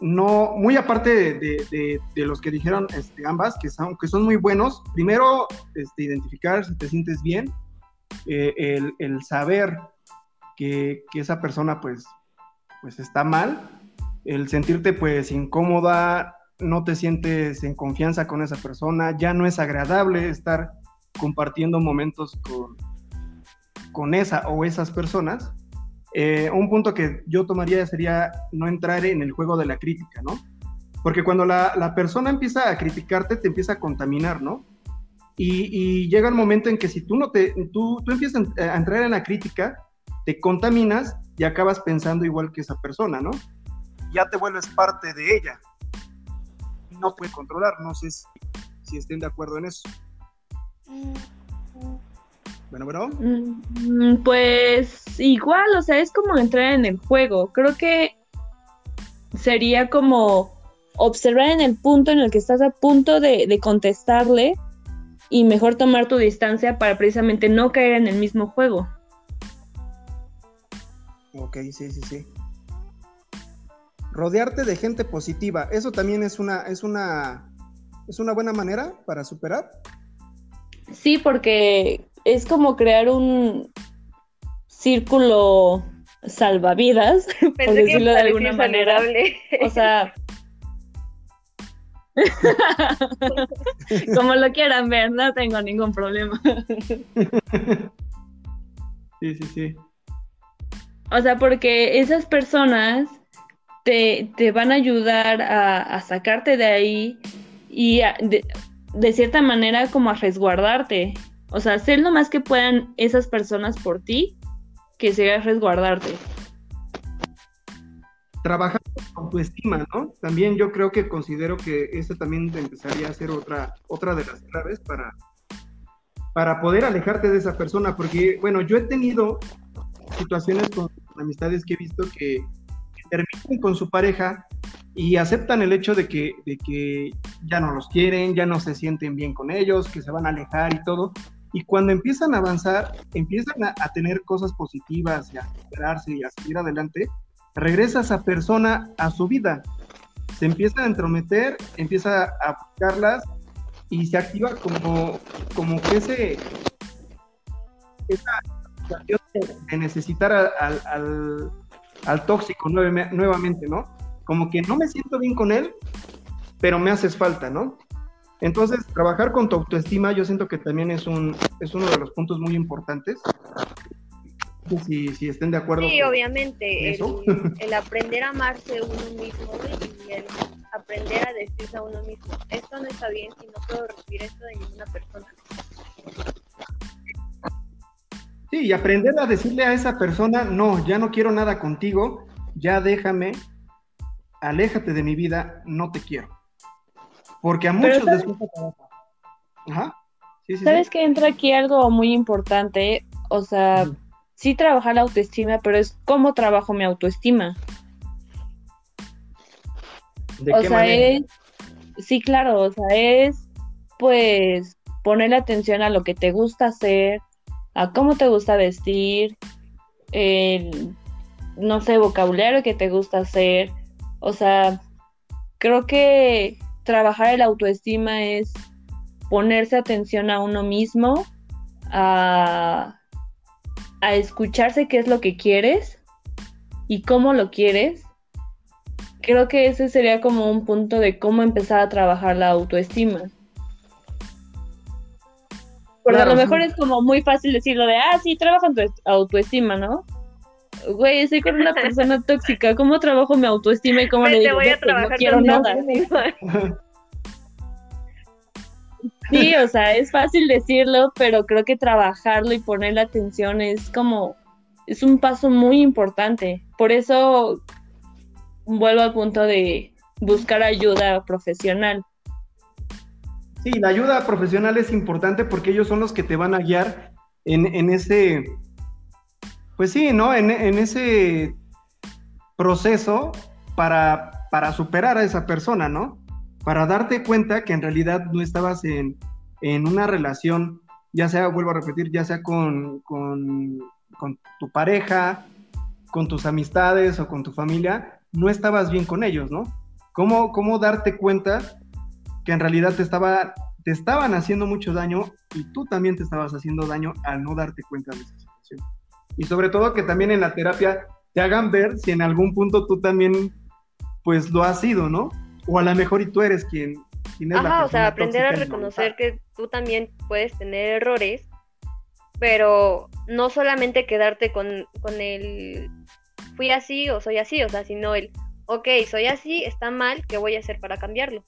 no, muy aparte de, los que dijeron este, ambas, que son, que son muy buenos, primero este, identificar si te sientes bien, eh, el, saber que, esa persona pues, pues está mal, el sentirte pues incómoda, no te sientes en confianza con esa persona, ya no es agradable estar compartiendo momentos con, con esa o esas personas, eh, un punto que yo tomaría sería no entrar en el juego de la crítica, ¿no? Porque cuando la, persona empieza a criticarte, te empieza a contaminar, ¿no? Y, llega el momento en que si tú no te, tú, tú empiezas a entrar en la crítica, te contaminas y acabas pensando igual que esa persona, ¿no? Ya te vuelves parte de ella. No puede controlar, no sé si, si estén de acuerdo en eso. Bueno, bueno. Mm, pues igual, o sea, es como entrar en el juego. Creo que sería como observar en el punto en el que estás a punto de, contestarle y mejor tomar tu distancia para precisamente no caer en el mismo juego. Ok, sí, sí, sí. Rodearte de gente positiva, eso también es una, es una, es una buena manera para superar. Sí, porque es como crear un círculo salvavidas, por decirlo de alguna manera. O sea, como lo quieran ver, no tengo ningún problema. sí, sí, sí. O sea, porque esas personas te, van a ayudar a, sacarte de ahí y de, de, cierta manera como a resguardarte. O sea, hacer lo más que puedan esas personas por ti, que sea resguardarte. Trabajar con tu estima, ¿no? También yo creo que considero que eso también empezaría a ser otra, otra de las claves para, para poder alejarte de esa persona, porque, bueno, yo he tenido situaciones con amistades que he visto que terminan con su pareja y aceptan el hecho de que, de que ya no los quieren, ya no se sienten bien con ellos, que se van a alejar y todo, y cuando empiezan a avanzar, empiezan a, tener cosas positivas y a superarse y a seguir adelante, regresa esa persona a su vida. Se empieza a entrometer, empieza a buscarlas y se activa como, como que ese, esa situación de, necesitar al, al, tóxico nuevamente, ¿no? Como que no me siento bien con él, pero me haces falta, ¿no? Entonces, trabajar con tu autoestima yo siento que también es, un, es uno de los puntos muy importantes si, si estén de acuerdo. Sí, obviamente. El, el, aprender a amarse uno mismo y el aprender a decirse a uno mismo, esto no está bien si no puedo recibir esto de ninguna persona. Sí, y aprender a decirle a esa persona, no, ya no quiero nada contigo, ya déjame, aléjate de mi vida, no te quiero. Porque a muchos les gusta Ajá. ¿Sabes que entra aquí algo muy importante? O sea, sí trabajar la autoestima, pero es cómo trabajo mi autoestima. o sea, es, sí, claro, o sea, es pues ponerle atención a lo que te gusta hacer, a cómo te gusta vestir, el, no sé, vocabulario que te gusta hacer. O sea, creo que trabajar el autoestima es ponerse atención a uno mismo, a, a escucharse qué es lo que quieres y cómo lo quieres. Creo que ese sería como un punto de cómo empezar a trabajar la autoestima. Porque a lo mejor es como muy fácil decirlo de, ah, sí, trabaja en tu autoestima, ¿no? Güey, estoy con una persona tóxica, ¿cómo trabajo mi autoestima y cómo le digo, voy a trabajar no quiero nada? Sí, o sea, es fácil decirlo, pero creo que trabajarlo y ponerle atención es como, es un paso muy importante. Por eso vuelvo al punto de buscar ayuda profesional. Sí, la ayuda profesional es importante porque ellos son los que te van a guiar en, ese, pues sí, ¿no? En, ese proceso para, para superar a esa persona, ¿no? para darte cuenta que en realidad no estabas en, una relación, ya sea, vuelvo a repetir, ya sea con, tu pareja, con tus amistades o con tu familia, no estabas bien con ellos, ¿no? ¿Cómo, cómo darte cuenta que en realidad te, estaba, te estaban haciendo mucho daño y tú también te estabas haciendo daño al no darte cuenta de esa situación? Y sobre todo que también en la terapia te hagan ver si en algún punto tú también pues lo has sido, ¿no? o a lo mejor y tú eres quien, quien es Ajá, o sea, aprender a reconocer que tú también puedes tener errores, pero no solamente quedarte con, con el fui así o soy así, o sea, sino el, ok, soy así, está mal, ¿qué voy a hacer para cambiarlo?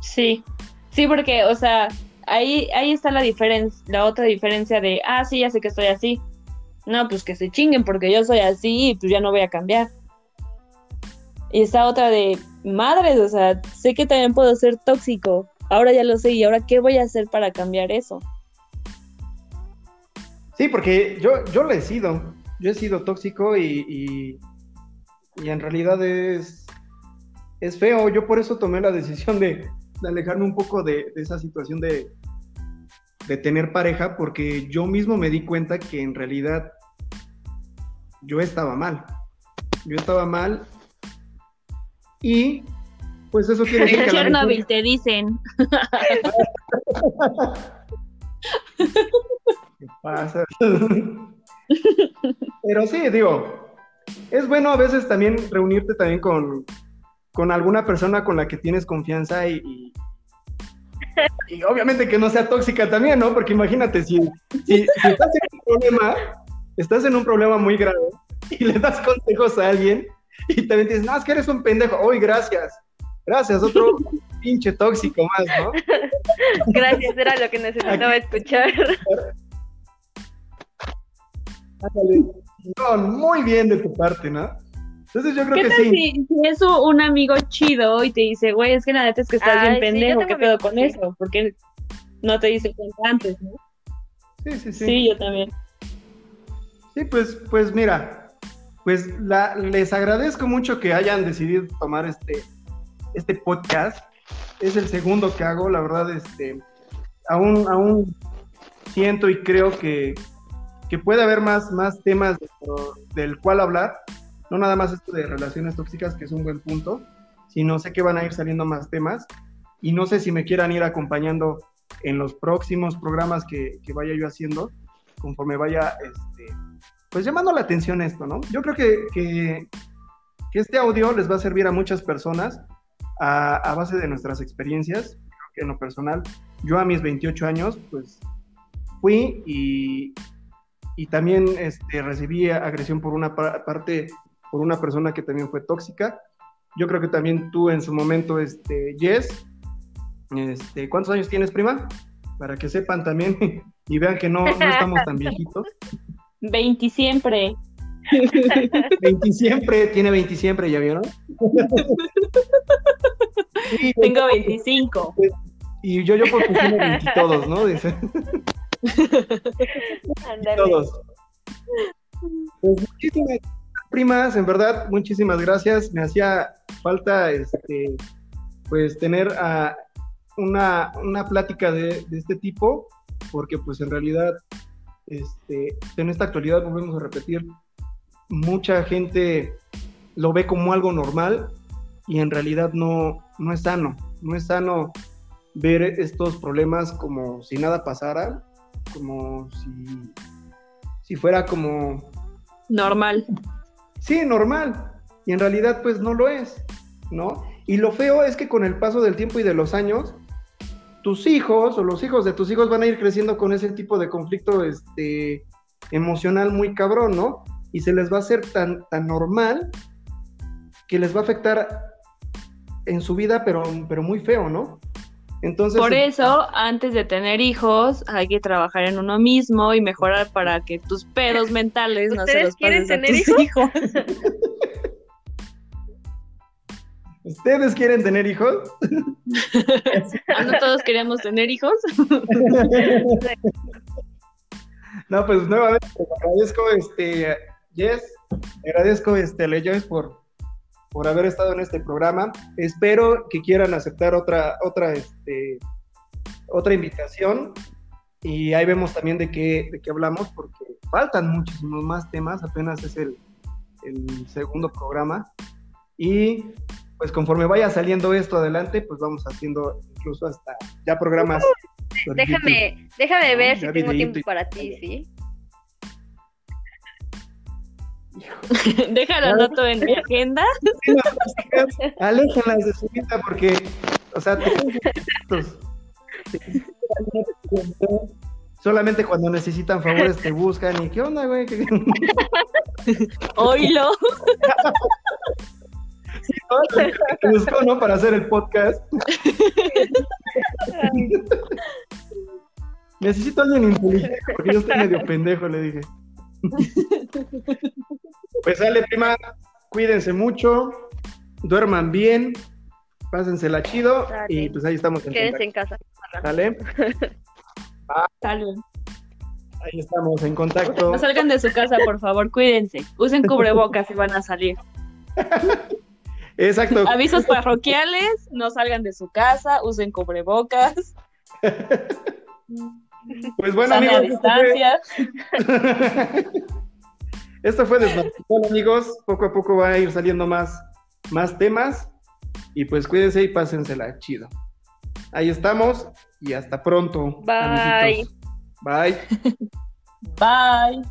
Sí, sí, porque, o sea, ahí, ahí está la diferencia, la otra diferencia de, ah, sí, ya sé que estoy así. No, pues que se chinguen porque yo soy así y pues ya no voy a cambiar. Y esta otra de madres, o sea, sé que también puedo ser tóxico. Ahora ya lo sé y ahora qué voy a hacer para cambiar eso. Sí, porque yo, yo lo he sido. Yo he sido tóxico y, y, en realidad es, es feo. Yo por eso tomé la decisión de, alejarme un poco de, esa situación de, de tener pareja, porque yo mismo me di cuenta que en realidad yo estaba mal. Yo estaba mal y pues eso quiere decir que Chernobyl te dicen. ¿Qué pasa? Pero sí, digo, es bueno a veces también reunirte también con, con alguna persona con la que tienes confianza y, y, obviamente que no sea tóxica también, ¿no? Porque imagínate, si, si, estás en un problema, estás en un problema muy grave y le das consejos a alguien, y también dices, no, es que eres un pendejo. Uy, gracias. Gracias, otro pinche tóxico más, ¿no? Gracias, era lo que necesitaba escuchar. No, muy bien de tu parte, ¿no? Entonces yo creo que sí. Si, si es un amigo chido y te dice, güey, es que nada, es que estás bien pendejo, ¿qué pedo con eso? Porque no te dice cuenta antes, ¿no? Sí, sí, sí. Sí, yo también. Sí, pues, pues mira, pues la, les agradezco mucho que hayan decidido tomar este, este podcast. Es el segundo que hago, la verdad, este, aún, aún siento y creo que, que puede haber más, más temas del cual hablar. No nada más esto de relaciones tóxicas, que es un buen punto, sino sé que van a ir saliendo más temas. Y no sé si me quieran ir acompañando en los próximos programas que, que vaya yo haciendo, conforme vaya este, pues llamando la atención esto, ¿no? Yo creo que, que, este audio les va a servir a muchas personas a, base de nuestras experiencias. Que en lo personal, yo a mis 28 años, pues fui y, y también este, recibí agresión por una parte, por una persona que también fue tóxica. Yo creo que también tú en su momento, este, Jess, este, ¿cuántos años tienes, prima? Para que sepan también y vean que no, no estamos tan viejitos. 20 siempre. 20 siempre, tiene 20 siempre, ¿ya vieron? Tengo 25. Y yo, yo por tiene 20 todos, ¿no? Dice. todos. Pues muchísimas primas, en verdad, muchísimas gracias. Me hacía falta este pues tener a una, una plática de, de, este tipo, porque pues en realidad este, en esta actualidad volvemos a repetir, mucha gente lo ve como algo normal y en realidad no, no es sano, no es sano ver estos problemas como si nada pasara, como si, si fuera como... Normal. Sí, normal. Y en realidad pues no lo es, ¿no? Y lo feo es que con el paso del tiempo y de los años, tus hijos o los hijos de tus hijos van a ir creciendo con ese tipo de conflicto este, emocional muy cabrón, ¿no? Y se les va a hacer tan, tan normal que les va a afectar en su vida, pero, pero muy feo, ¿no? Entonces, Por eso, antes de tener hijos, hay que trabajar en uno mismo y mejorar para que tus pedos mentales no se los pases a tus hijos. ¿Ustedes quieren tener hijos? ¿No todos queríamos tener hijos? no, pues nuevamente te agradezco, este, Jess, agradezco, este, Leyes por, por haber estado en este programa. Espero que quieran aceptar otra, otra, este, otra invitación. Y ahí vemos también de qué, de qué hablamos, porque faltan muchísimos más temas, apenas es el, el segundo programa. Y pues conforme vaya saliendo esto adelante, pues vamos haciendo incluso hasta ya programas. Déjame, déjame ver si tengo tiempo para ti, ¿sí? Déjalo noto en mi agenda. Aléjenlas de su vida porque, o sea, solamente cuando necesitan favores te buscan y qué onda, güey. Oílo. buscó, ¿no? Para hacer el podcast. Necesito a alguien inteligente porque yo estoy medio pendejo, le dije. Pues sale, prima. Cuídense mucho. Duerman bien. Pásensela chido. Y pues ahí estamos. En Quédense en casa. ¿Sale? Salud. Ahí estamos en contacto. No salgan de su casa, por favor, cuídense. Usen cubrebocas si van a salir. Exacto. Avisos parroquiales, no salgan de su casa, usen cubrebocas. Pues bueno, amigos. distancia. Esto fue, esto amigos. Poco a poco va a ir saliendo más, más temas. Y pues cuídense y pásensela chido. Ahí estamos y hasta pronto. Bye. Bye. Bye.